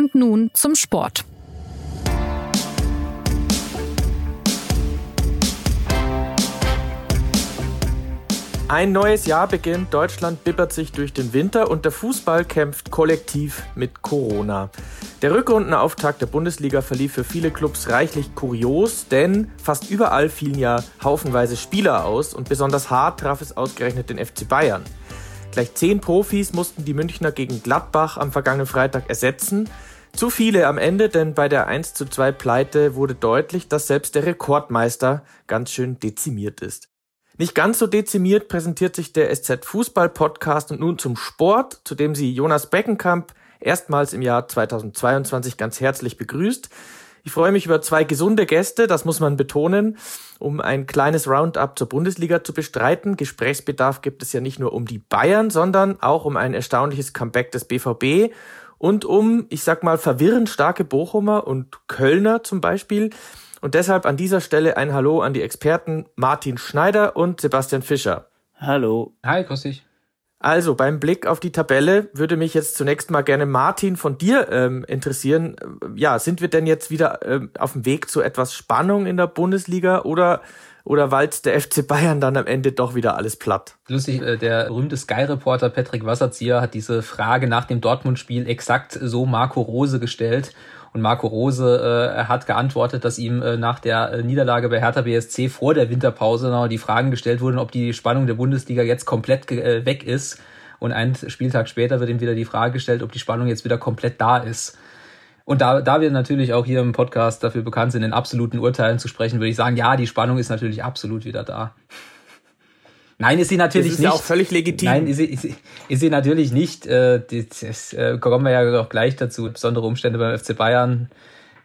Und nun zum Sport. Ein neues Jahr beginnt, Deutschland bibbert sich durch den Winter und der Fußball kämpft kollektiv mit Corona. Der Rückrundenauftakt der Bundesliga verlief für viele Clubs reichlich kurios, denn fast überall fielen ja haufenweise Spieler aus und besonders hart traf es ausgerechnet den FC Bayern. Gleich zehn Profis mussten die Münchner gegen Gladbach am vergangenen Freitag ersetzen. Zu viele am Ende, denn bei der 1 zu 2 Pleite wurde deutlich, dass selbst der Rekordmeister ganz schön dezimiert ist. Nicht ganz so dezimiert präsentiert sich der SZ Fußball Podcast und nun zum Sport, zu dem sie Jonas Beckenkamp erstmals im Jahr 2022 ganz herzlich begrüßt. Ich freue mich über zwei gesunde Gäste, das muss man betonen, um ein kleines Roundup zur Bundesliga zu bestreiten. Gesprächsbedarf gibt es ja nicht nur um die Bayern, sondern auch um ein erstaunliches Comeback des BVB und um, ich sag mal, verwirrend starke Bochumer und Kölner zum Beispiel. Und deshalb an dieser Stelle ein Hallo an die Experten Martin Schneider und Sebastian Fischer. Hallo. Hi, grüß dich. Also beim Blick auf die Tabelle würde mich jetzt zunächst mal gerne Martin von dir ähm, interessieren. Ja, sind wir denn jetzt wieder ähm, auf dem Weg zu etwas Spannung in der Bundesliga oder oder walzt der FC Bayern dann am Ende doch wieder alles platt? Lustig, äh, der berühmte Sky-Reporter Patrick Wasserzieher hat diese Frage nach dem Dortmund-Spiel exakt so Marco Rose gestellt und Marco Rose äh, hat geantwortet, dass ihm äh, nach der äh, Niederlage bei Hertha BSC vor der Winterpause noch die Fragen gestellt wurden, ob die Spannung der Bundesliga jetzt komplett äh, weg ist. Und einen Spieltag später wird ihm wieder die Frage gestellt, ob die Spannung jetzt wieder komplett da ist. Und da, da wir natürlich auch hier im Podcast dafür bekannt sind, in absoluten Urteilen zu sprechen, würde ich sagen, ja, die Spannung ist natürlich absolut wieder da. Nein, ist sie natürlich das ist nicht. Ja auch völlig legitim. Nein, ist sie, ist sie, ist sie natürlich nicht. Äh, das, äh, kommen wir ja auch gleich dazu. Besondere Umstände beim FC Bayern,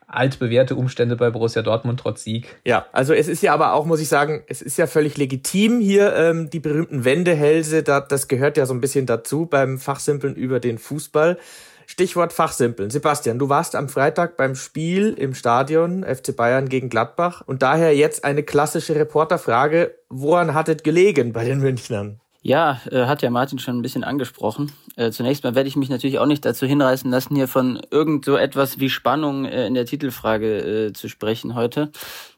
altbewährte Umstände bei Borussia Dortmund trotz Sieg. Ja, also es ist ja aber auch, muss ich sagen, es ist ja völlig legitim hier ähm, die berühmten Wendehälse. Da, das gehört ja so ein bisschen dazu beim Fachsimpeln über den Fußball. Stichwort Fachsimpeln. Sebastian, du warst am Freitag beim Spiel im Stadion FC Bayern gegen Gladbach und daher jetzt eine klassische Reporterfrage. Woran hat es gelegen bei den Münchnern? Ja, äh, hat ja Martin schon ein bisschen angesprochen. Äh, zunächst mal werde ich mich natürlich auch nicht dazu hinreißen lassen, hier von irgend so etwas wie Spannung äh, in der Titelfrage äh, zu sprechen heute.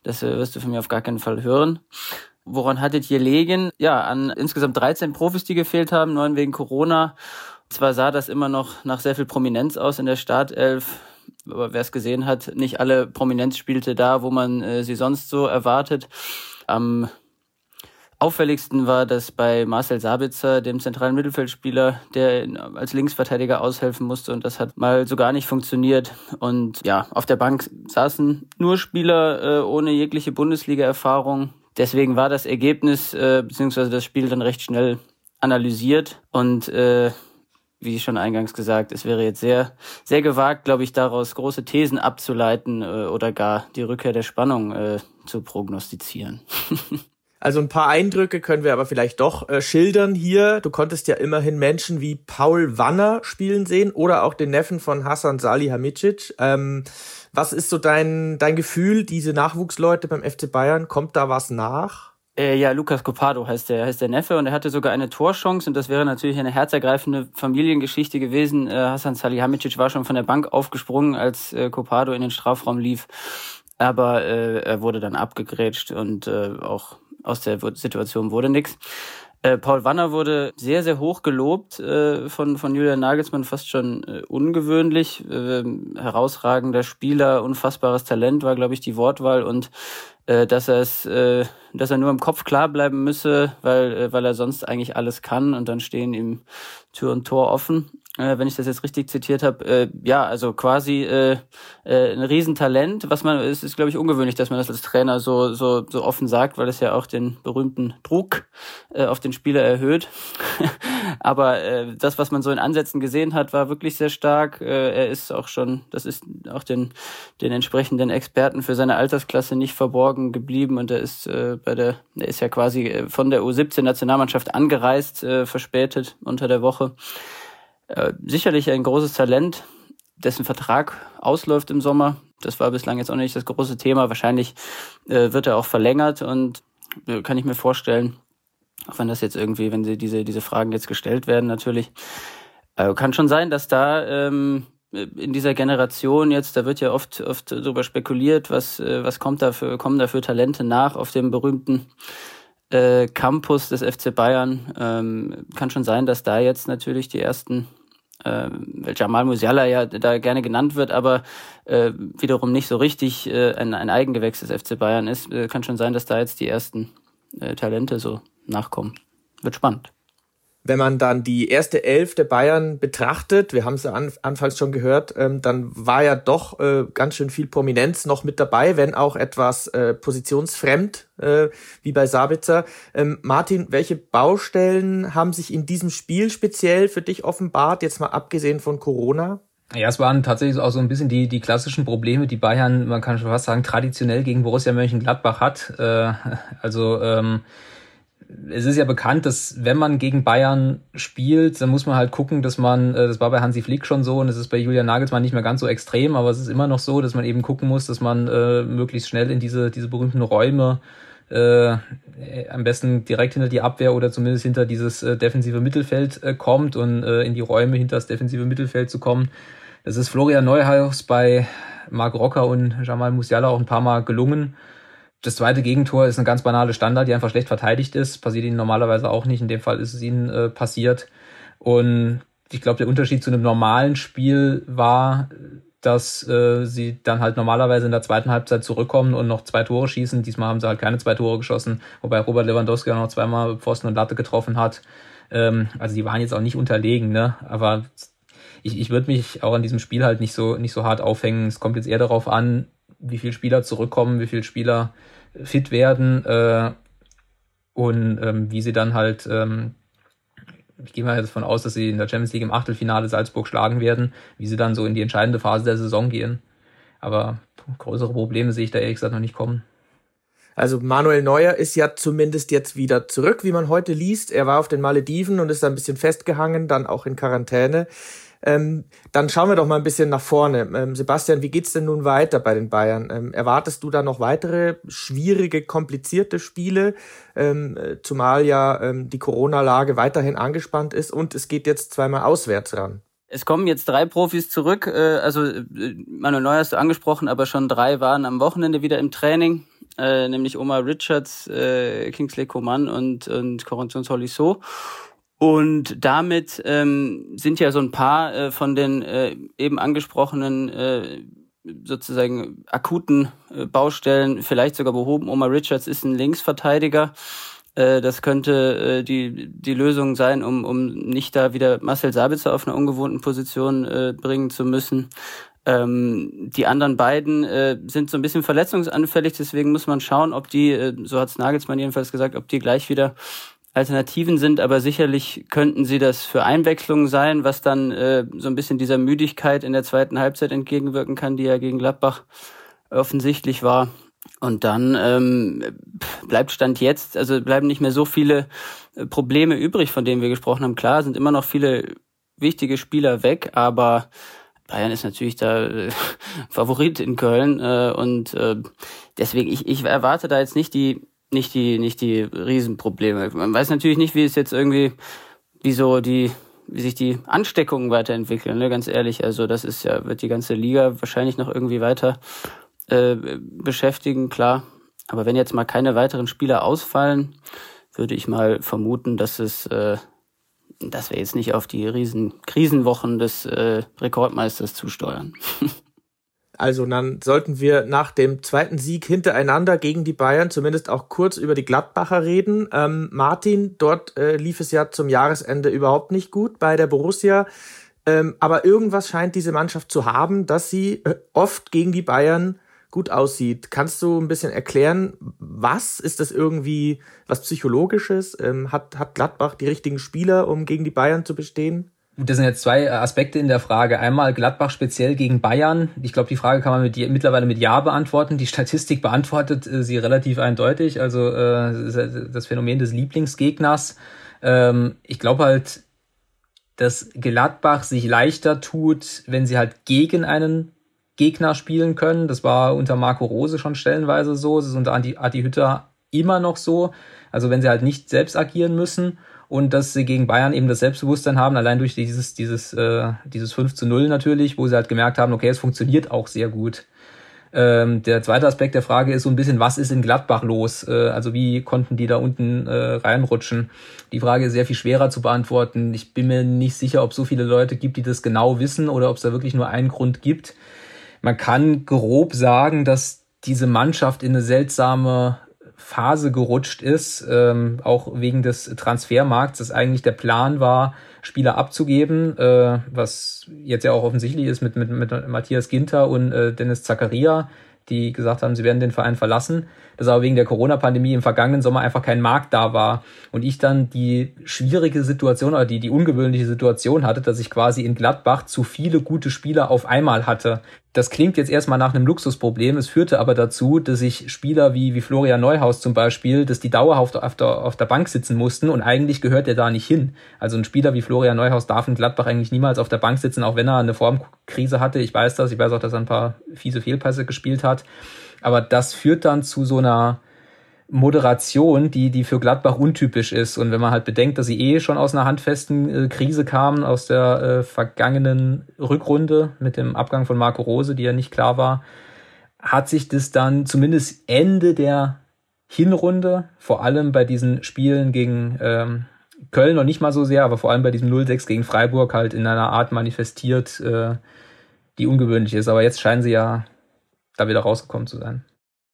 Das äh, wirst du von mir auf gar keinen Fall hören. Woran hattet ihr gelegen? Ja, an insgesamt 13 Profis, die gefehlt haben, neun wegen Corona zwar sah das immer noch nach sehr viel Prominenz aus in der Startelf, aber wer es gesehen hat, nicht alle Prominenz spielte da, wo man äh, sie sonst so erwartet. Am auffälligsten war das bei Marcel Sabitzer, dem zentralen Mittelfeldspieler, der als Linksverteidiger aushelfen musste und das hat mal so gar nicht funktioniert. Und ja, auf der Bank saßen nur Spieler äh, ohne jegliche Bundesliga-Erfahrung. Deswegen war das Ergebnis äh, bzw. das Spiel dann recht schnell analysiert und äh, wie schon eingangs gesagt, es wäre jetzt sehr, sehr gewagt, glaube ich, daraus große Thesen abzuleiten äh, oder gar die Rückkehr der Spannung äh, zu prognostizieren. Also ein paar Eindrücke können wir aber vielleicht doch äh, schildern hier. Du konntest ja immerhin Menschen wie Paul Wanner spielen sehen oder auch den Neffen von Hassan Salihamidzic. Ähm, was ist so dein, dein Gefühl, diese Nachwuchsleute beim FC Bayern? Kommt da was nach? Äh, ja, Lukas Copado heißt der, heißt der Neffe und er hatte sogar eine Torchance und das wäre natürlich eine herzergreifende Familiengeschichte gewesen. Äh, Hassan Salihamidzic war schon von der Bank aufgesprungen, als äh, Copado in den Strafraum lief, aber äh, er wurde dann abgegrätscht und äh, auch aus der Situation wurde nichts. Äh, Paul Wanner wurde sehr, sehr hoch gelobt äh, von, von Julian Nagelsmann, fast schon äh, ungewöhnlich. Äh, herausragender Spieler, unfassbares Talent war, glaube ich, die Wortwahl. Und äh, dass er es, äh, dass er nur im Kopf klar bleiben müsse, weil, weil er sonst eigentlich alles kann. Und dann stehen ihm Tür und Tor offen äh, wenn ich das jetzt richtig zitiert habe, äh, ja, also quasi äh, äh, ein Riesentalent, was man, es ist, glaube ich, ungewöhnlich, dass man das als Trainer so, so, so offen sagt, weil es ja auch den berühmten Druck äh, auf den Spieler erhöht. Aber äh, das, was man so in Ansätzen gesehen hat, war wirklich sehr stark. Äh, er ist auch schon, das ist auch den, den entsprechenden Experten für seine Altersklasse nicht verborgen geblieben und er ist äh, bei der, er ist ja quasi äh, von der U17-Nationalmannschaft angereist, äh, verspätet unter der Woche. Äh, sicherlich ein großes Talent, dessen Vertrag ausläuft im Sommer. Das war bislang jetzt auch nicht das große Thema. Wahrscheinlich äh, wird er auch verlängert und äh, kann ich mir vorstellen, auch wenn das jetzt irgendwie, wenn sie diese, diese Fragen jetzt gestellt werden, natürlich, äh, kann schon sein, dass da ähm, in dieser Generation jetzt, da wird ja oft, oft darüber spekuliert, was, äh, was kommt da für, kommen da für Talente nach auf dem berühmten äh, Campus des FC Bayern. Ähm, kann schon sein, dass da jetzt natürlich die ersten, äh, Jamal Musiala ja da gerne genannt wird, aber äh, wiederum nicht so richtig äh, ein, ein Eigengewächs des FC Bayern ist. Äh, kann schon sein, dass da jetzt die ersten äh, Talente so nachkommen. Wird spannend wenn man dann die erste Elf der Bayern betrachtet, wir haben es ja an, anfangs schon gehört, ähm, dann war ja doch äh, ganz schön viel Prominenz noch mit dabei, wenn auch etwas äh, positionsfremd, äh, wie bei Sabitzer. Ähm, Martin, welche Baustellen haben sich in diesem Spiel speziell für dich offenbart, jetzt mal abgesehen von Corona? Ja, es waren tatsächlich auch so ein bisschen die, die klassischen Probleme, die Bayern, man kann schon fast sagen, traditionell gegen Borussia Mönchengladbach hat. Äh, also ähm, es ist ja bekannt, dass wenn man gegen Bayern spielt, dann muss man halt gucken, dass man, äh, das war bei Hansi Flick schon so und es ist bei Julian Nagelsmann nicht mehr ganz so extrem, aber es ist immer noch so, dass man eben gucken muss, dass man äh, möglichst schnell in diese, diese berühmten Räume äh, am besten direkt hinter die Abwehr oder zumindest hinter dieses äh, defensive Mittelfeld äh, kommt und äh, in die Räume hinter das defensive Mittelfeld zu kommen. Das ist Florian Neuhaus bei Marc Rocker und Jamal Musiala auch ein paar Mal gelungen. Das zweite Gegentor ist eine ganz banale Standard, die einfach schlecht verteidigt ist. Passiert ihnen normalerweise auch nicht. In dem Fall ist es ihnen äh, passiert. Und ich glaube, der Unterschied zu einem normalen Spiel war, dass äh, sie dann halt normalerweise in der zweiten Halbzeit zurückkommen und noch zwei Tore schießen. Diesmal haben sie halt keine zwei Tore geschossen, wobei Robert Lewandowski auch noch zweimal Pfosten und Latte getroffen hat. Ähm, also die waren jetzt auch nicht unterlegen, ne? Aber ich, ich würde mich auch an diesem Spiel halt nicht so nicht so hart aufhängen. Es kommt jetzt eher darauf an, wie viele Spieler zurückkommen, wie viele Spieler fit werden äh, und ähm, wie sie dann halt, ähm, ich gehe mal davon aus, dass sie in der Champions League im Achtelfinale Salzburg schlagen werden, wie sie dann so in die entscheidende Phase der Saison gehen. Aber größere Probleme sehe ich da ehrlich gesagt noch nicht kommen. Also Manuel Neuer ist ja zumindest jetzt wieder zurück, wie man heute liest. Er war auf den Malediven und ist da ein bisschen festgehangen, dann auch in Quarantäne. Ähm, dann schauen wir doch mal ein bisschen nach vorne. Ähm, Sebastian, wie geht's denn nun weiter bei den Bayern? Ähm, erwartest du da noch weitere schwierige, komplizierte Spiele, ähm, zumal ja ähm, die Corona-Lage weiterhin angespannt ist und es geht jetzt zweimal auswärts ran? Es kommen jetzt drei Profis zurück. Äh, also äh, Manuel Neuer hast du angesprochen, aber schon drei waren am Wochenende wieder im Training, äh, nämlich Omar Richards, Kingsley Coman und, und Corentin Solisso. Und damit ähm, sind ja so ein paar äh, von den äh, eben angesprochenen äh, sozusagen akuten äh, Baustellen vielleicht sogar behoben. Omar Richards ist ein Linksverteidiger. Äh, das könnte äh, die, die Lösung sein, um, um nicht da wieder Marcel Sabitzer auf einer ungewohnten Position äh, bringen zu müssen. Ähm, die anderen beiden äh, sind so ein bisschen verletzungsanfällig, deswegen muss man schauen, ob die, äh, so hat es Nagelsmann jedenfalls gesagt, ob die gleich wieder Alternativen sind, aber sicherlich könnten sie das für Einwechslungen sein, was dann äh, so ein bisschen dieser Müdigkeit in der zweiten Halbzeit entgegenwirken kann, die ja gegen Gladbach offensichtlich war. Und dann ähm, bleibt Stand jetzt, also bleiben nicht mehr so viele äh, Probleme übrig, von denen wir gesprochen haben. Klar, sind immer noch viele wichtige Spieler weg, aber Bayern ist natürlich da äh, Favorit in Köln äh, und äh, deswegen ich, ich erwarte da jetzt nicht die nicht die, nicht die Riesenprobleme. Man weiß natürlich nicht, wie es jetzt irgendwie, wie so die, wie sich die Ansteckungen weiterentwickeln, ne, ganz ehrlich. Also das ist ja, wird die ganze Liga wahrscheinlich noch irgendwie weiter äh, beschäftigen, klar. Aber wenn jetzt mal keine weiteren Spieler ausfallen, würde ich mal vermuten, dass es, äh, dass wir jetzt nicht auf die riesen Krisenwochen des äh, Rekordmeisters zusteuern. Also dann sollten wir nach dem zweiten Sieg hintereinander gegen die Bayern zumindest auch kurz über die Gladbacher reden. Ähm, Martin, dort äh, lief es ja zum Jahresende überhaupt nicht gut bei der Borussia. Ähm, aber irgendwas scheint diese Mannschaft zu haben, dass sie äh, oft gegen die Bayern gut aussieht. Kannst du ein bisschen erklären, was? Ist das irgendwie was Psychologisches? Ähm, hat, hat Gladbach die richtigen Spieler, um gegen die Bayern zu bestehen? Das sind jetzt zwei Aspekte in der Frage. Einmal Gladbach speziell gegen Bayern. Ich glaube, die Frage kann man mit, mittlerweile mit Ja beantworten. Die Statistik beantwortet äh, sie relativ eindeutig. Also äh, das Phänomen des Lieblingsgegners. Ähm, ich glaube halt, dass Gladbach sich leichter tut, wenn sie halt gegen einen Gegner spielen können. Das war unter Marco Rose schon stellenweise so. Das ist unter Adi, Adi Hütter immer noch so. Also wenn sie halt nicht selbst agieren müssen und dass sie gegen Bayern eben das Selbstbewusstsein haben, allein durch dieses, dieses, äh, dieses 5 zu 0 natürlich, wo sie halt gemerkt haben, okay, es funktioniert auch sehr gut. Ähm, der zweite Aspekt der Frage ist so ein bisschen, was ist in Gladbach los? Äh, also wie konnten die da unten äh, reinrutschen? Die Frage ist sehr viel schwerer zu beantworten. Ich bin mir nicht sicher, ob es so viele Leute gibt, die das genau wissen oder ob es da wirklich nur einen Grund gibt. Man kann grob sagen, dass diese Mannschaft in eine seltsame Phase gerutscht ist, ähm, auch wegen des Transfermarkts, dass eigentlich der Plan war, Spieler abzugeben, äh, was jetzt ja auch offensichtlich ist mit, mit, mit Matthias Ginter und äh, Dennis Zakaria, die gesagt haben, sie werden den Verein verlassen, dass aber wegen der Corona-Pandemie im vergangenen Sommer einfach kein Markt da war und ich dann die schwierige Situation oder die, die ungewöhnliche Situation hatte, dass ich quasi in Gladbach zu viele gute Spieler auf einmal hatte. Das klingt jetzt erstmal nach einem Luxusproblem. Es führte aber dazu, dass ich Spieler wie, wie Florian Neuhaus zum Beispiel, dass die dauerhaft auf der, auf der Bank sitzen mussten und eigentlich gehört er da nicht hin. Also ein Spieler wie Florian Neuhaus darf in Gladbach eigentlich niemals auf der Bank sitzen, auch wenn er eine Formkrise hatte. Ich weiß das. Ich weiß auch, dass er ein paar fiese Fehlpässe gespielt hat. Aber das führt dann zu so einer Moderation, die, die für Gladbach untypisch ist. Und wenn man halt bedenkt, dass sie eh schon aus einer handfesten äh, Krise kamen, aus der äh, vergangenen Rückrunde mit dem Abgang von Marco Rose, die ja nicht klar war, hat sich das dann zumindest Ende der Hinrunde, vor allem bei diesen Spielen gegen ähm, Köln noch nicht mal so sehr, aber vor allem bei diesem 0-6 gegen Freiburg halt in einer Art manifestiert, äh, die ungewöhnlich ist. Aber jetzt scheinen sie ja da wieder rausgekommen zu sein.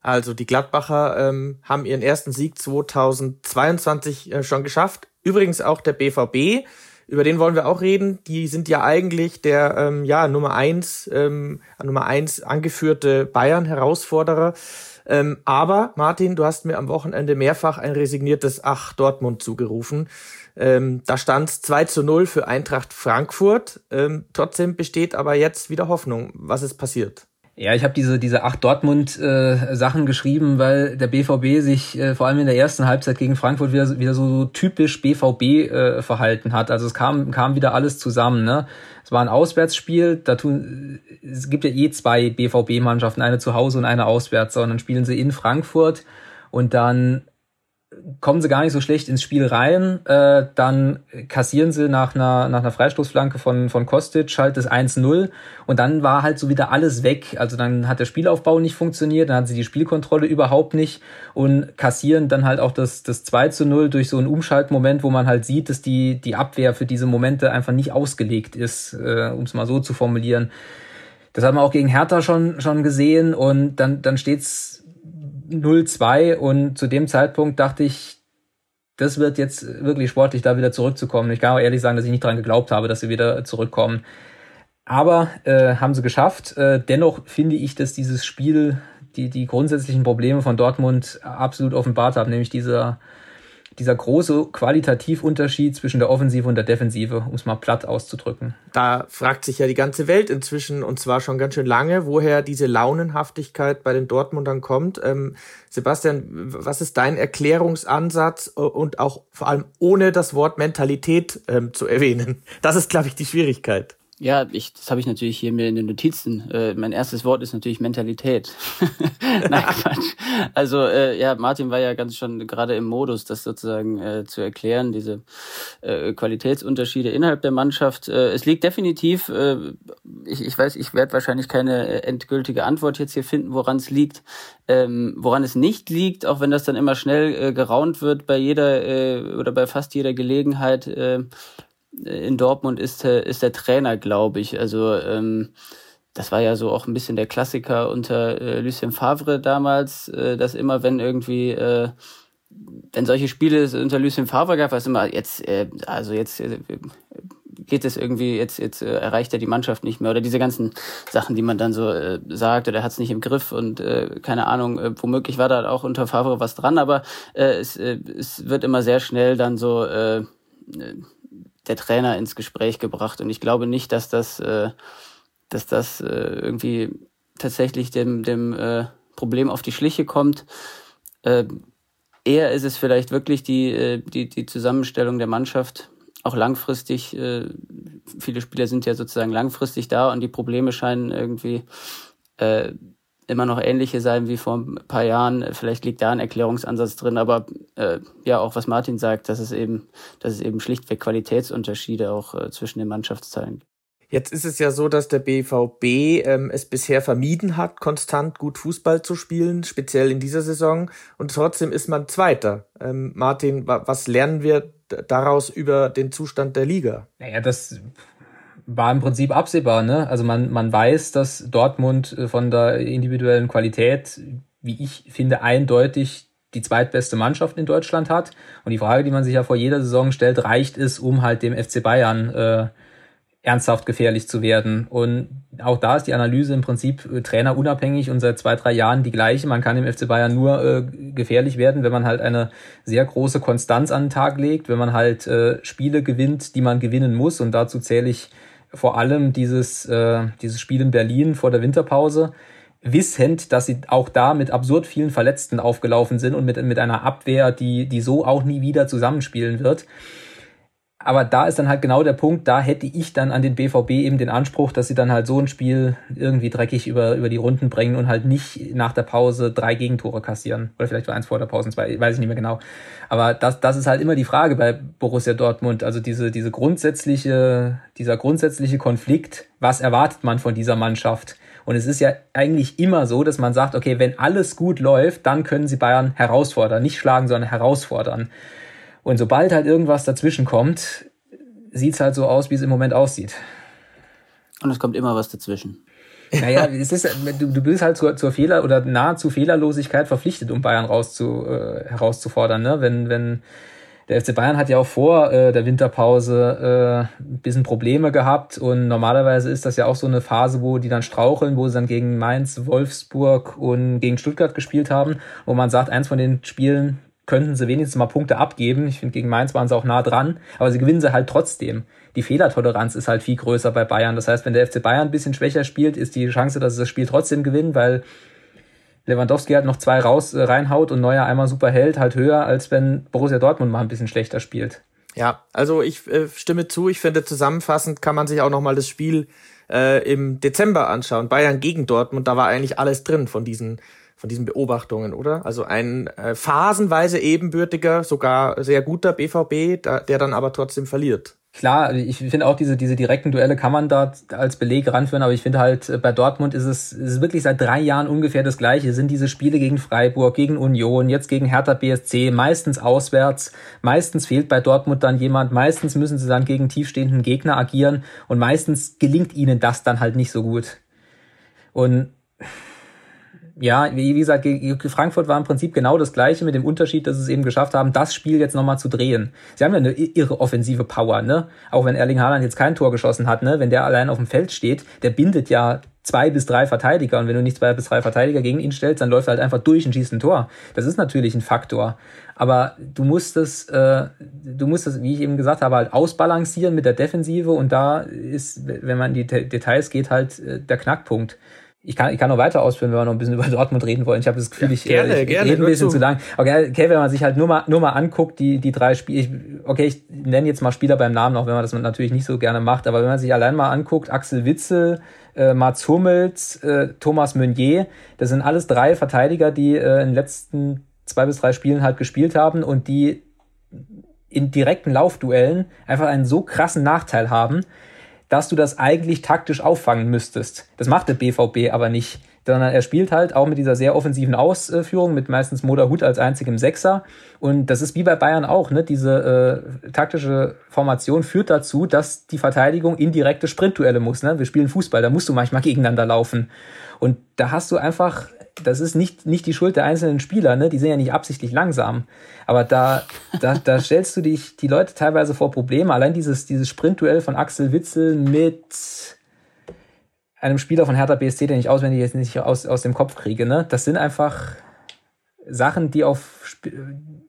Also die Gladbacher ähm, haben ihren ersten Sieg 2022 äh, schon geschafft. Übrigens auch der BVB, über den wollen wir auch reden. Die sind ja eigentlich der ähm, ja Nummer eins ähm, Nummer eins angeführte Bayern-Herausforderer. Ähm, aber Martin, du hast mir am Wochenende mehrfach ein resigniertes Ach Dortmund zugerufen. Ähm, da stand 2 zu 0 für Eintracht Frankfurt. Ähm, trotzdem besteht aber jetzt wieder Hoffnung. Was ist passiert? Ja, ich habe diese diese acht Dortmund äh, geschrieben, weil der BVB sich äh, vor allem in der ersten Halbzeit gegen Frankfurt wieder wieder so typisch BVB äh, verhalten hat. Also es kam kam wieder alles zusammen. Ne, es war ein Auswärtsspiel. Da tun es gibt ja eh zwei BVB Mannschaften, eine zu Hause und eine auswärts. Und dann spielen sie in Frankfurt und dann kommen sie gar nicht so schlecht ins Spiel rein. Äh, dann kassieren sie nach einer, nach einer Freistoßflanke von, von Kostic halt das 1-0 und dann war halt so wieder alles weg. Also dann hat der Spielaufbau nicht funktioniert, dann hat sie die Spielkontrolle überhaupt nicht und kassieren dann halt auch das, das 2-0 durch so einen Umschaltmoment, wo man halt sieht, dass die, die Abwehr für diese Momente einfach nicht ausgelegt ist, äh, um es mal so zu formulieren. Das haben wir auch gegen Hertha schon, schon gesehen und dann, dann steht's 0-2 und zu dem Zeitpunkt dachte ich, das wird jetzt wirklich sportlich, da wieder zurückzukommen. Ich kann auch ehrlich sagen, dass ich nicht dran geglaubt habe, dass sie wieder zurückkommen. Aber äh, haben sie geschafft. Äh, dennoch finde ich, dass dieses Spiel die, die grundsätzlichen Probleme von Dortmund absolut offenbart haben, nämlich dieser dieser große Qualitativunterschied zwischen der Offensive und der Defensive, um es mal platt auszudrücken. Da fragt sich ja die ganze Welt inzwischen, und zwar schon ganz schön lange, woher diese Launenhaftigkeit bei den Dortmundern kommt. Ähm, Sebastian, was ist dein Erklärungsansatz und auch vor allem ohne das Wort Mentalität ähm, zu erwähnen? Das ist, glaube ich, die Schwierigkeit. Ja, ich, das habe ich natürlich hier mir in den Notizen. Äh, mein erstes Wort ist natürlich Mentalität. Nein, Quatsch. Also äh, ja, Martin war ja ganz schon gerade im Modus, das sozusagen äh, zu erklären, diese äh, Qualitätsunterschiede innerhalb der Mannschaft. Äh, es liegt definitiv, äh, ich, ich weiß, ich werde wahrscheinlich keine äh, endgültige Antwort jetzt hier finden, woran es liegt. Ähm, woran es nicht liegt, auch wenn das dann immer schnell äh, geraunt wird bei jeder äh, oder bei fast jeder Gelegenheit, äh, in Dortmund ist, ist der Trainer, glaube ich. Also ähm, das war ja so auch ein bisschen der Klassiker unter äh, Lucien Favre damals, äh, dass immer, wenn irgendwie, äh, wenn solche Spiele unter Lucien Favre gab, war es immer, jetzt, äh, also jetzt äh, geht es irgendwie, jetzt, jetzt äh, erreicht er die Mannschaft nicht mehr. Oder diese ganzen Sachen, die man dann so äh, sagt, oder er hat es nicht im Griff und äh, keine Ahnung, äh, womöglich war da auch unter Favre was dran, aber äh, es, äh, es wird immer sehr schnell dann so äh, der Trainer ins Gespräch gebracht. Und ich glaube nicht, dass das, äh, dass das äh, irgendwie tatsächlich dem, dem äh, Problem auf die Schliche kommt. Äh, eher ist es vielleicht wirklich die, äh, die, die Zusammenstellung der Mannschaft, auch langfristig. Äh, viele Spieler sind ja sozusagen langfristig da und die Probleme scheinen irgendwie äh, immer noch ähnliche sein wie vor ein paar Jahren. Vielleicht liegt da ein Erklärungsansatz drin, aber äh, ja, auch was Martin sagt, dass es eben, dass es eben schlichtweg Qualitätsunterschiede auch äh, zwischen den Mannschaftsteilen gibt. Jetzt ist es ja so, dass der BVB ähm, es bisher vermieden hat, konstant gut Fußball zu spielen, speziell in dieser Saison. Und trotzdem ist man Zweiter. Ähm, Martin, was lernen wir daraus über den Zustand der Liga? Naja, das war im Prinzip absehbar. Ne? Also man, man weiß, dass Dortmund äh, von der individuellen Qualität, wie ich finde, eindeutig die zweitbeste Mannschaft in Deutschland hat. Und die Frage, die man sich ja vor jeder Saison stellt, reicht es, um halt dem FC Bayern äh, ernsthaft gefährlich zu werden. Und auch da ist die Analyse im Prinzip äh, trainerunabhängig und seit zwei, drei Jahren die gleiche. Man kann im FC Bayern nur äh, gefährlich werden, wenn man halt eine sehr große Konstanz an den Tag legt, wenn man halt äh, Spiele gewinnt, die man gewinnen muss. Und dazu zähle ich vor allem dieses, äh, dieses Spiel in Berlin vor der Winterpause, wissend, dass sie auch da mit absurd vielen Verletzten aufgelaufen sind und mit, mit einer Abwehr, die, die so auch nie wieder zusammenspielen wird. Aber da ist dann halt genau der Punkt, da hätte ich dann an den BVB eben den Anspruch, dass sie dann halt so ein Spiel irgendwie dreckig über, über die Runden bringen und halt nicht nach der Pause drei Gegentore kassieren. Oder vielleicht war eins vor der Pause, zwei, weiß ich nicht mehr genau. Aber das, das ist halt immer die Frage bei Borussia Dortmund. Also diese, diese grundsätzliche, dieser grundsätzliche Konflikt, was erwartet man von dieser Mannschaft? Und es ist ja eigentlich immer so, dass man sagt, okay, wenn alles gut läuft, dann können sie Bayern herausfordern. Nicht schlagen, sondern herausfordern. Und sobald halt irgendwas dazwischen kommt, sieht's halt so aus, wie es im Moment aussieht. Und es kommt immer was dazwischen. Naja, es ist, du, du bist halt zur, zur Fehler- oder nahezu Fehlerlosigkeit verpflichtet, um Bayern rauszu, äh, herauszufordern. Ne? Wenn, wenn der FC Bayern hat ja auch vor äh, der Winterpause äh, ein bisschen Probleme gehabt und normalerweise ist das ja auch so eine Phase, wo die dann straucheln, wo sie dann gegen Mainz, Wolfsburg und gegen Stuttgart gespielt haben, wo man sagt, eins von den Spielen könnten sie wenigstens mal Punkte abgeben. Ich finde, gegen Mainz waren sie auch nah dran, aber sie gewinnen sie halt trotzdem. Die Fehlertoleranz ist halt viel größer bei Bayern. Das heißt, wenn der FC Bayern ein bisschen schwächer spielt, ist die Chance, dass sie das Spiel trotzdem gewinnen, weil Lewandowski halt noch zwei raus äh, reinhaut und Neuer einmal super hält, halt höher, als wenn Borussia Dortmund mal ein bisschen schlechter spielt. Ja, also ich äh, stimme zu. Ich finde, zusammenfassend kann man sich auch nochmal das Spiel äh, im Dezember anschauen. Bayern gegen Dortmund, da war eigentlich alles drin von diesen von diesen Beobachtungen, oder? Also ein äh, phasenweise ebenbürtiger, sogar sehr guter BVB, da, der dann aber trotzdem verliert. Klar, ich finde auch diese, diese direkten Duelle kann man da als Beleg ranführen, aber ich finde halt, äh, bei Dortmund ist es, ist wirklich seit drei Jahren ungefähr das Gleiche. Sind diese Spiele gegen Freiburg, gegen Union, jetzt gegen Hertha BSC, meistens auswärts. Meistens fehlt bei Dortmund dann jemand, meistens müssen sie dann gegen tiefstehenden Gegner agieren und meistens gelingt ihnen das dann halt nicht so gut. Und ja, wie gesagt, Frankfurt war im Prinzip genau das gleiche mit dem Unterschied, dass sie es eben geschafft haben, das Spiel jetzt nochmal zu drehen. Sie haben ja eine irre offensive Power, ne? Auch wenn Erling Haaland jetzt kein Tor geschossen hat, ne? Wenn der allein auf dem Feld steht, der bindet ja zwei bis drei Verteidiger und wenn du nicht zwei bis drei Verteidiger gegen ihn stellst, dann läuft er halt einfach durch und schießt ein Tor. Das ist natürlich ein Faktor. Aber du musst es, äh, du musst es, wie ich eben gesagt habe, halt ausbalancieren mit der Defensive und da ist, wenn man in die Details geht, halt äh, der Knackpunkt ich kann, ich kann noch weiter ausführen, wenn wir noch ein bisschen über Dortmund reden wollen. Ich habe das Gefühl, ja, ich, gerne, ich gerne, rede ein bisschen zu lang. Okay, okay, wenn man sich halt nur mal, nur mal anguckt, die, die drei Spiele, ich, okay, ich nenne jetzt mal Spieler beim Namen, auch wenn man das natürlich nicht so gerne macht, aber wenn man sich allein mal anguckt, Axel Witzel, äh, Mats Hummels, äh, Thomas Meunier, das sind alles drei Verteidiger, die äh, in den letzten zwei bis drei Spielen halt gespielt haben und die in direkten Laufduellen einfach einen so krassen Nachteil haben, dass du das eigentlich taktisch auffangen müsstest. Das macht der BVB aber nicht, sondern er spielt halt auch mit dieser sehr offensiven Ausführung, mit meistens Moda Hut als einzigem Sechser. Und das ist wie bei Bayern auch, ne? Diese äh, taktische Formation führt dazu, dass die Verteidigung indirekte Sprintduelle muss. Ne? Wir spielen Fußball, da musst du manchmal gegeneinander laufen. Und da hast du einfach das ist nicht, nicht die Schuld der einzelnen Spieler, ne? Die sind ja nicht absichtlich langsam. Aber da, da, da stellst du dich die Leute teilweise vor Probleme. Allein dieses, dieses Sprintduell von Axel Witzel mit einem Spieler von Hertha BSC, den ich auswendig jetzt nicht aus, aus dem Kopf kriege, ne? Das sind einfach Sachen, die auf,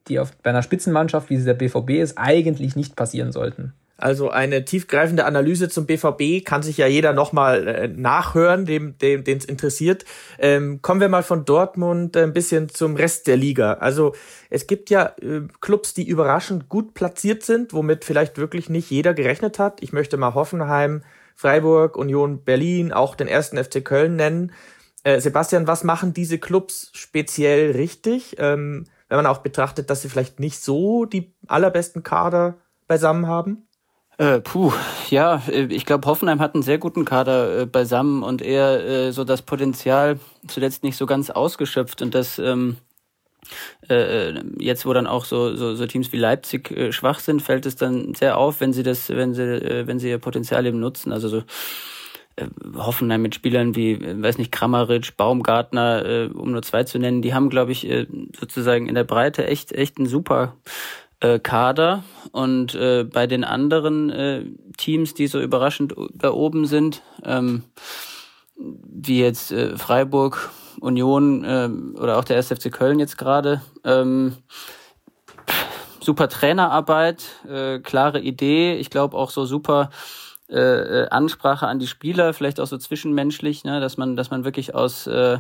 die auf bei einer Spitzenmannschaft, wie sie der BVB ist, eigentlich nicht passieren sollten. Also eine tiefgreifende Analyse zum BVB kann sich ja jeder nochmal äh, nachhören, dem dem den es interessiert. Ähm, kommen wir mal von Dortmund ein bisschen zum Rest der Liga. Also es gibt ja äh, Clubs, die überraschend gut platziert sind, womit vielleicht wirklich nicht jeder gerechnet hat. Ich möchte mal Hoffenheim, Freiburg, Union Berlin, auch den ersten FC Köln nennen. Äh, Sebastian, was machen diese Clubs speziell richtig? Ähm, wenn man auch betrachtet, dass sie vielleicht nicht so die allerbesten Kader beisammen haben? Äh, puh, ja, äh, ich glaube, Hoffenheim hat einen sehr guten Kader äh, beisammen und eher äh, so das Potenzial zuletzt nicht so ganz ausgeschöpft und das ähm, äh, äh, jetzt, wo dann auch so, so, so Teams wie Leipzig äh, schwach sind, fällt es dann sehr auf, wenn sie das, wenn sie, äh, wenn sie ihr Potenzial eben nutzen. Also so äh, Hoffenheim mit Spielern wie, äh, weiß nicht, Kramaric, Baumgartner, äh, um nur zwei zu nennen, die haben, glaube ich, äh, sozusagen in der Breite echt, echt einen super äh, Kader. Und äh, bei den anderen äh, Teams, die so überraschend da oben sind, ähm, wie jetzt äh, Freiburg, Union äh, oder auch der SFC Köln jetzt gerade, ähm, super Trainerarbeit, äh, klare Idee, ich glaube auch so super äh, äh, Ansprache an die Spieler, vielleicht auch so zwischenmenschlich, ne, dass man, dass man wirklich aus, äh,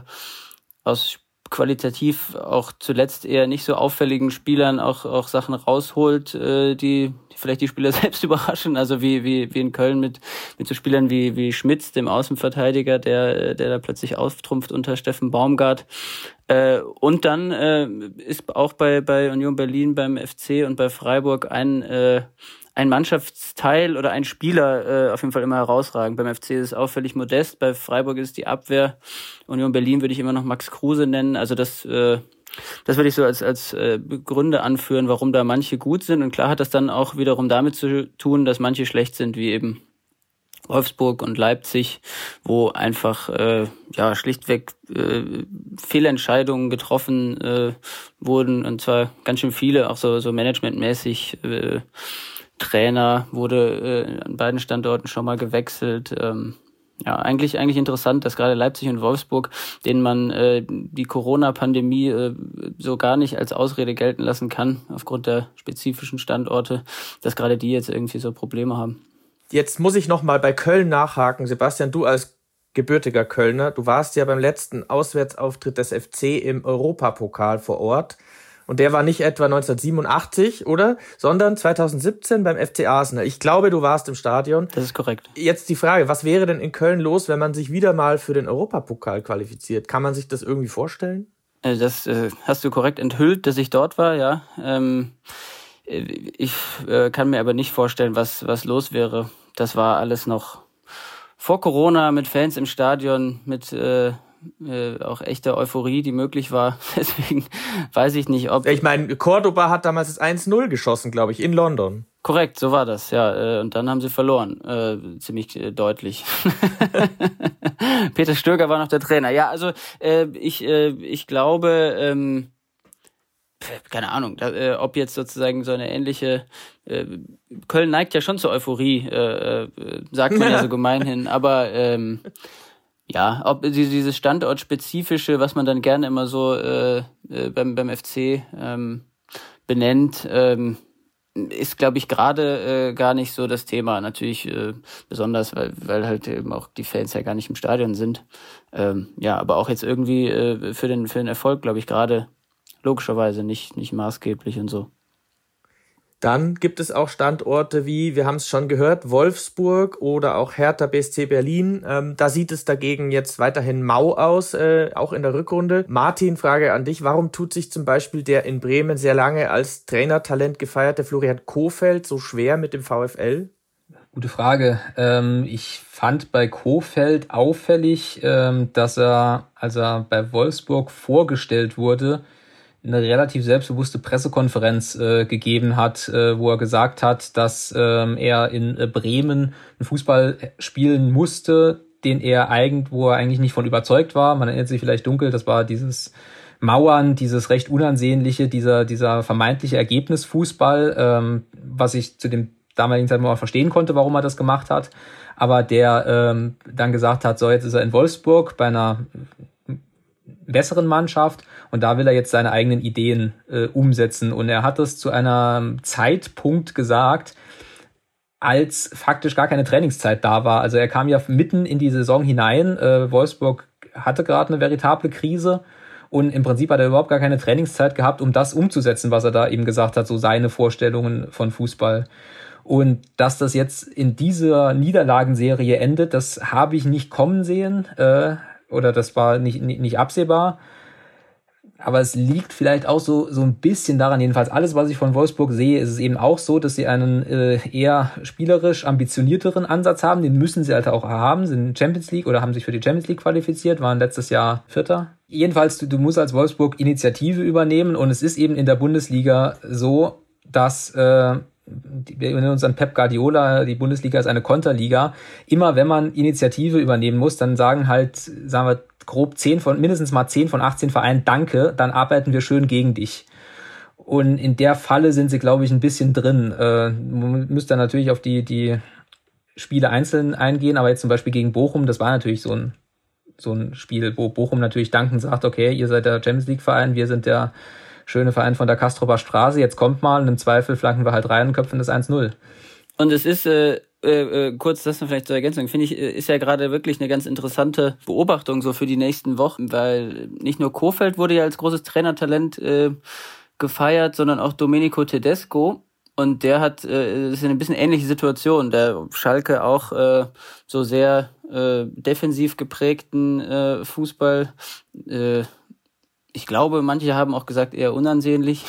aus qualitativ auch zuletzt eher nicht so auffälligen Spielern auch, auch Sachen rausholt, äh, die, die vielleicht die Spieler selbst überraschen. Also wie, wie, wie in Köln mit, mit so Spielern wie, wie Schmitz, dem Außenverteidiger, der, der da plötzlich auftrumpft unter Steffen Baumgart. Äh, und dann äh, ist auch bei, bei Union Berlin, beim FC und bei Freiburg ein äh, ein Mannschaftsteil oder ein Spieler äh, auf jeden Fall immer herausragend. Beim FC ist es auffällig modest, bei Freiburg ist es die Abwehr. Union Berlin würde ich immer noch Max Kruse nennen. Also das, äh, das würde ich so als, als äh, Gründe anführen, warum da manche gut sind. Und klar hat das dann auch wiederum damit zu tun, dass manche schlecht sind, wie eben Wolfsburg und Leipzig, wo einfach äh, ja schlichtweg äh, Fehlentscheidungen getroffen äh, wurden und zwar ganz schön viele, auch so so managementmäßig. Äh, Trainer wurde äh, an beiden Standorten schon mal gewechselt. Ähm, ja, eigentlich eigentlich interessant, dass gerade Leipzig und Wolfsburg, denen man äh, die Corona-Pandemie äh, so gar nicht als Ausrede gelten lassen kann, aufgrund der spezifischen Standorte, dass gerade die jetzt irgendwie so Probleme haben. Jetzt muss ich noch mal bei Köln nachhaken, Sebastian. Du als gebürtiger Kölner, du warst ja beim letzten Auswärtsauftritt des FC im Europapokal vor Ort. Und der war nicht etwa 1987, oder? Sondern 2017 beim FC Arsenal. Ich glaube, du warst im Stadion. Das ist korrekt. Jetzt die Frage, was wäre denn in Köln los, wenn man sich wieder mal für den Europapokal qualifiziert? Kann man sich das irgendwie vorstellen? Äh, das äh, hast du korrekt enthüllt, dass ich dort war, ja. Ähm, äh, ich äh, kann mir aber nicht vorstellen, was, was los wäre. Das war alles noch vor Corona mit Fans im Stadion, mit äh, äh, auch echte Euphorie, die möglich war. Deswegen weiß ich nicht, ob. Ich meine, Cordoba hat damals das 1-0 geschossen, glaube ich, in London. Korrekt, so war das, ja. Äh, und dann haben sie verloren, äh, ziemlich äh, deutlich. Peter Stöger war noch der Trainer. Ja, also äh, ich, äh, ich glaube, ähm, keine Ahnung, da, äh, ob jetzt sozusagen so eine ähnliche äh, Köln neigt ja schon zur Euphorie, sagt man ja so gemeinhin, aber ähm, ja, ob dieses Standortspezifische, was man dann gerne immer so äh, äh beim, beim FC ähm, benennt, ähm, ist, glaube ich, gerade äh, gar nicht so das Thema. Natürlich äh, besonders, weil, weil halt eben auch die Fans ja gar nicht im Stadion sind. Ähm, ja, aber auch jetzt irgendwie äh, für, den, für den Erfolg, glaube ich, gerade logischerweise nicht, nicht maßgeblich und so. Dann gibt es auch Standorte wie, wir haben es schon gehört, Wolfsburg oder auch Hertha BSC Berlin. Ähm, da sieht es dagegen jetzt weiterhin mau aus, äh, auch in der Rückrunde. Martin, Frage an dich. Warum tut sich zum Beispiel der in Bremen sehr lange als Trainertalent gefeierte Florian Kofeld so schwer mit dem VfL? Gute Frage. Ähm, ich fand bei Kofeld auffällig, ähm, dass er, als er bei Wolfsburg vorgestellt wurde, eine relativ selbstbewusste Pressekonferenz äh, gegeben hat, äh, wo er gesagt hat, dass ähm, er in äh, Bremen einen Fußball spielen musste, den er eigentlich, wo er eigentlich nicht von überzeugt war. Man erinnert sich vielleicht dunkel, das war dieses Mauern, dieses recht unansehnliche, dieser, dieser vermeintliche Ergebnisfußball, ähm, was ich zu dem damaligen Zeitpunkt auch verstehen konnte, warum er das gemacht hat. Aber der ähm, dann gesagt hat, so jetzt ist er in Wolfsburg bei einer besseren Mannschaft und da will er jetzt seine eigenen Ideen äh, umsetzen. Und er hat es zu einem Zeitpunkt gesagt, als faktisch gar keine Trainingszeit da war. Also er kam ja mitten in die Saison hinein. Äh, Wolfsburg hatte gerade eine veritable Krise und im Prinzip hat er überhaupt gar keine Trainingszeit gehabt, um das umzusetzen, was er da eben gesagt hat, so seine Vorstellungen von Fußball. Und dass das jetzt in dieser Niederlagenserie endet, das habe ich nicht kommen sehen. Äh, oder das war nicht, nicht, nicht absehbar. Aber es liegt vielleicht auch so, so ein bisschen daran, jedenfalls alles, was ich von Wolfsburg sehe, ist es eben auch so, dass sie einen äh, eher spielerisch ambitionierteren Ansatz haben. Den müssen sie halt auch haben, sind Champions League oder haben sich für die Champions League qualifiziert, waren letztes Jahr Vierter. Jedenfalls, du, du musst als Wolfsburg Initiative übernehmen und es ist eben in der Bundesliga so, dass äh, wir nennen uns an Pep Guardiola, die Bundesliga ist eine Konterliga. Immer wenn man Initiative übernehmen muss, dann sagen halt, sagen wir grob 10 von, mindestens mal 10 von 18 Vereinen Danke, dann arbeiten wir schön gegen dich. Und in der Falle sind sie, glaube ich, ein bisschen drin. Äh, man müsste dann natürlich auf die, die Spiele einzeln eingehen, aber jetzt zum Beispiel gegen Bochum, das war natürlich so ein, so ein Spiel, wo Bochum natürlich danken sagt, okay, ihr seid der Champions League Verein, wir sind der schöne Verein von der Kastrober Straße, jetzt kommt mal und im Zweifel flanken wir halt rein und köpfen das 1-0. Und es ist, äh, äh, äh, kurz das noch vielleicht zur Ergänzung, finde ich, äh, ist ja gerade wirklich eine ganz interessante Beobachtung so für die nächsten Wochen, weil nicht nur Kofeld wurde ja als großes Trainertalent äh, gefeiert, sondern auch Domenico Tedesco. Und der hat, äh, ist eine bisschen ähnliche Situation. Der Schalke auch äh, so sehr äh, defensiv geprägten äh, Fußball äh, ich glaube, manche haben auch gesagt, eher unansehnlich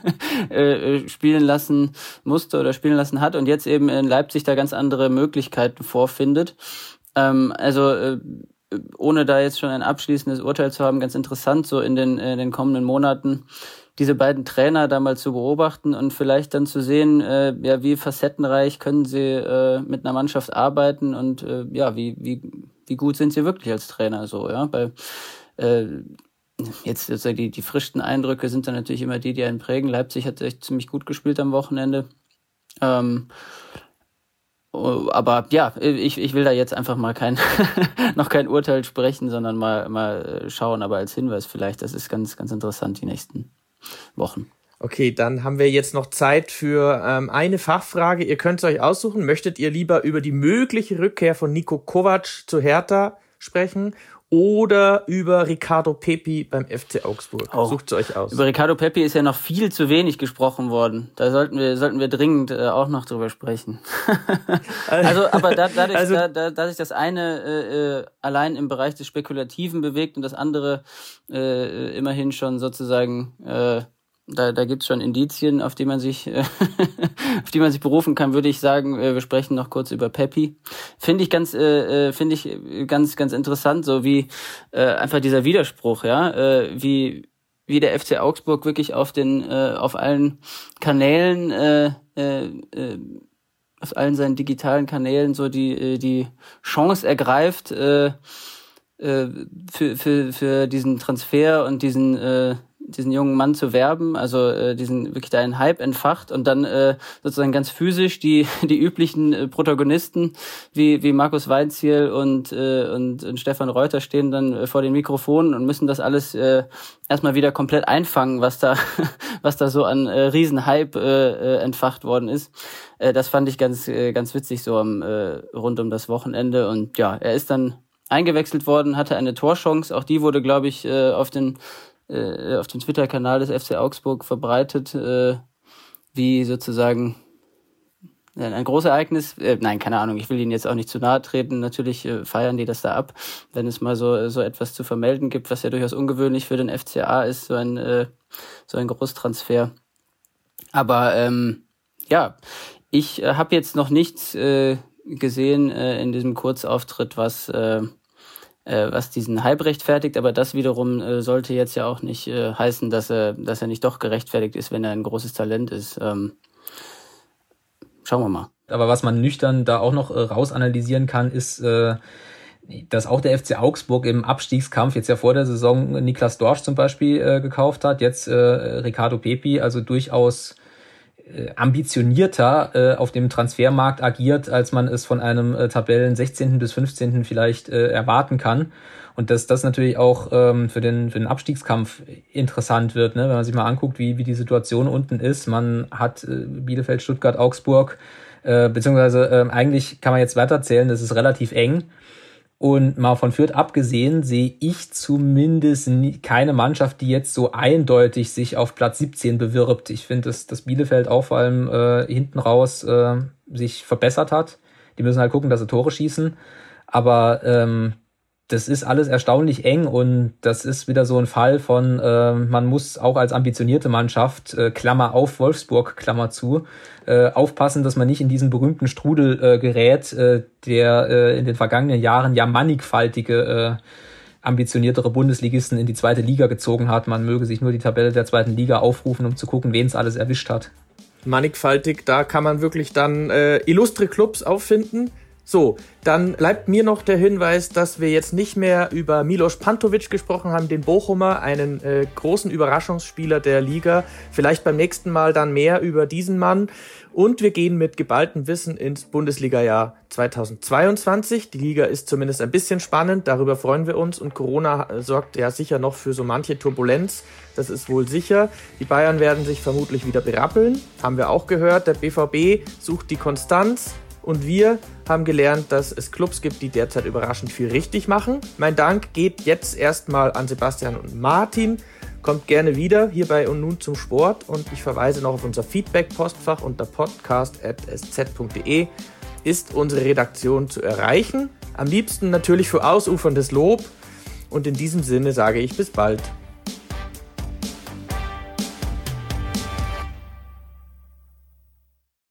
äh, äh, spielen lassen musste oder spielen lassen hat und jetzt eben in Leipzig da ganz andere Möglichkeiten vorfindet. Ähm, also äh, ohne da jetzt schon ein abschließendes Urteil zu haben, ganz interessant, so in den, in den kommenden Monaten diese beiden Trainer da mal zu beobachten und vielleicht dann zu sehen, äh, ja, wie facettenreich können sie äh, mit einer Mannschaft arbeiten und äh, ja, wie, wie, wie gut sind sie wirklich als Trainer so, ja, weil äh, jetzt sozusagen die, die frischsten Eindrücke sind dann natürlich immer die, die einen prägen. Leipzig hat echt ziemlich gut gespielt am Wochenende. Ähm, oh, aber ja, ich, ich will da jetzt einfach mal kein, noch kein Urteil sprechen, sondern mal, mal schauen, aber als Hinweis vielleicht, das ist ganz, ganz interessant die nächsten Wochen. Okay, dann haben wir jetzt noch Zeit für ähm, eine Fachfrage. Ihr könnt es euch aussuchen. Möchtet ihr lieber über die mögliche Rückkehr von Nico Kovac zu Hertha sprechen oder über Ricardo Pepi beim FC Augsburg. Oh. Sucht es euch aus. Über Ricardo Pepi ist ja noch viel zu wenig gesprochen worden. Da sollten wir, sollten wir dringend äh, auch noch drüber sprechen. also, aber da, dadurch, also, da, da, dadurch, dass eine äh, äh, allein im Bereich des Spekulativen bewegt und das andere äh, immerhin schon sozusagen äh, da, da gibt es schon Indizien, auf die man sich, auf die man sich berufen kann, würde ich sagen, äh, wir sprechen noch kurz über Peppi. Finde ich ganz, äh, äh, finde ich ganz, ganz interessant, so wie äh, einfach dieser Widerspruch, ja, äh, wie wie der FC Augsburg wirklich auf den, äh, auf allen Kanälen, äh, äh, äh, auf allen seinen digitalen Kanälen so die die Chance ergreift. Äh für, für, für diesen Transfer und diesen äh, diesen jungen Mann zu werben, also äh, diesen wirklich einen Hype entfacht und dann äh, sozusagen ganz physisch die die üblichen äh, Protagonisten wie wie Markus Weinziel und, äh, und und Stefan Reuter stehen dann äh, vor den Mikrofonen und müssen das alles äh, erstmal wieder komplett einfangen, was da was da so an äh, Riesenhype äh, äh, entfacht worden ist. Äh, das fand ich ganz äh, ganz witzig so am äh, rund um das Wochenende und ja, er ist dann eingewechselt worden, hatte eine Torchance, auch die wurde glaube ich äh, auf den äh, auf dem Twitter-Kanal des FC Augsburg verbreitet, äh, wie sozusagen ein großes Ereignis. Äh, nein, keine Ahnung, ich will Ihnen jetzt auch nicht zu nahe treten. Natürlich äh, feiern die das da ab, wenn es mal so, so etwas zu vermelden gibt, was ja durchaus ungewöhnlich für den FCA ist, so ein, äh, so ein Großtransfer. Aber ähm, ja, ich äh, habe jetzt noch nichts äh, gesehen äh, in diesem Kurzauftritt, was äh, äh, was diesen Hype rechtfertigt, aber das wiederum äh, sollte jetzt ja auch nicht äh, heißen, dass er, dass er nicht doch gerechtfertigt ist, wenn er ein großes Talent ist. Ähm, schauen wir mal. Aber was man nüchtern da auch noch äh, rausanalysieren kann, ist, äh, dass auch der FC Augsburg im Abstiegskampf jetzt ja vor der Saison Niklas Dorsch zum Beispiel äh, gekauft hat, jetzt äh, Ricardo Pepi, also durchaus ambitionierter äh, auf dem Transfermarkt agiert, als man es von einem äh, Tabellen 16. bis 15. vielleicht äh, erwarten kann. Und dass das natürlich auch ähm, für, den, für den Abstiegskampf interessant wird, ne? wenn man sich mal anguckt, wie, wie die Situation unten ist. Man hat äh, Bielefeld, Stuttgart, Augsburg, äh, beziehungsweise äh, eigentlich kann man jetzt weiterzählen, das ist relativ eng. Und mal von Fürth abgesehen, sehe ich zumindest nie, keine Mannschaft, die jetzt so eindeutig sich auf Platz 17 bewirbt. Ich finde, dass, dass Bielefeld auch vor allem äh, hinten raus äh, sich verbessert hat. Die müssen halt gucken, dass sie Tore schießen. Aber ähm, das ist alles erstaunlich eng und das ist wieder so ein Fall von, äh, man muss auch als ambitionierte Mannschaft, äh, Klammer auf Wolfsburg, Klammer zu, äh, aufpassen, dass man nicht in diesen berühmten Strudel äh, gerät, äh, der äh, in den vergangenen Jahren ja mannigfaltige ambitioniertere Bundesligisten in die zweite Liga gezogen hat. Man möge sich nur die Tabelle der zweiten Liga aufrufen, um zu gucken, wen es alles erwischt hat. Mannigfaltig, da kann man wirklich dann illustre Clubs auffinden. So, dann bleibt mir noch der Hinweis, dass wir jetzt nicht mehr über Milos Pantovic gesprochen haben, den Bochumer, einen äh, großen Überraschungsspieler der Liga. Vielleicht beim nächsten Mal dann mehr über diesen Mann. Und wir gehen mit geballtem Wissen ins Bundesliga-Jahr 2022. Die Liga ist zumindest ein bisschen spannend, darüber freuen wir uns. Und Corona sorgt ja sicher noch für so manche Turbulenz. Das ist wohl sicher. Die Bayern werden sich vermutlich wieder berappeln. Haben wir auch gehört. Der BVB sucht die Konstanz. Und wir haben gelernt, dass es Clubs gibt, die derzeit überraschend viel richtig machen. Mein Dank geht jetzt erstmal an Sebastian und Martin. Kommt gerne wieder hier bei und nun zum Sport und ich verweise noch auf unser Feedback-Postfach unter podcast.sz.de ist unsere Redaktion zu erreichen. Am liebsten natürlich für ausuferndes Lob und in diesem Sinne sage ich bis bald.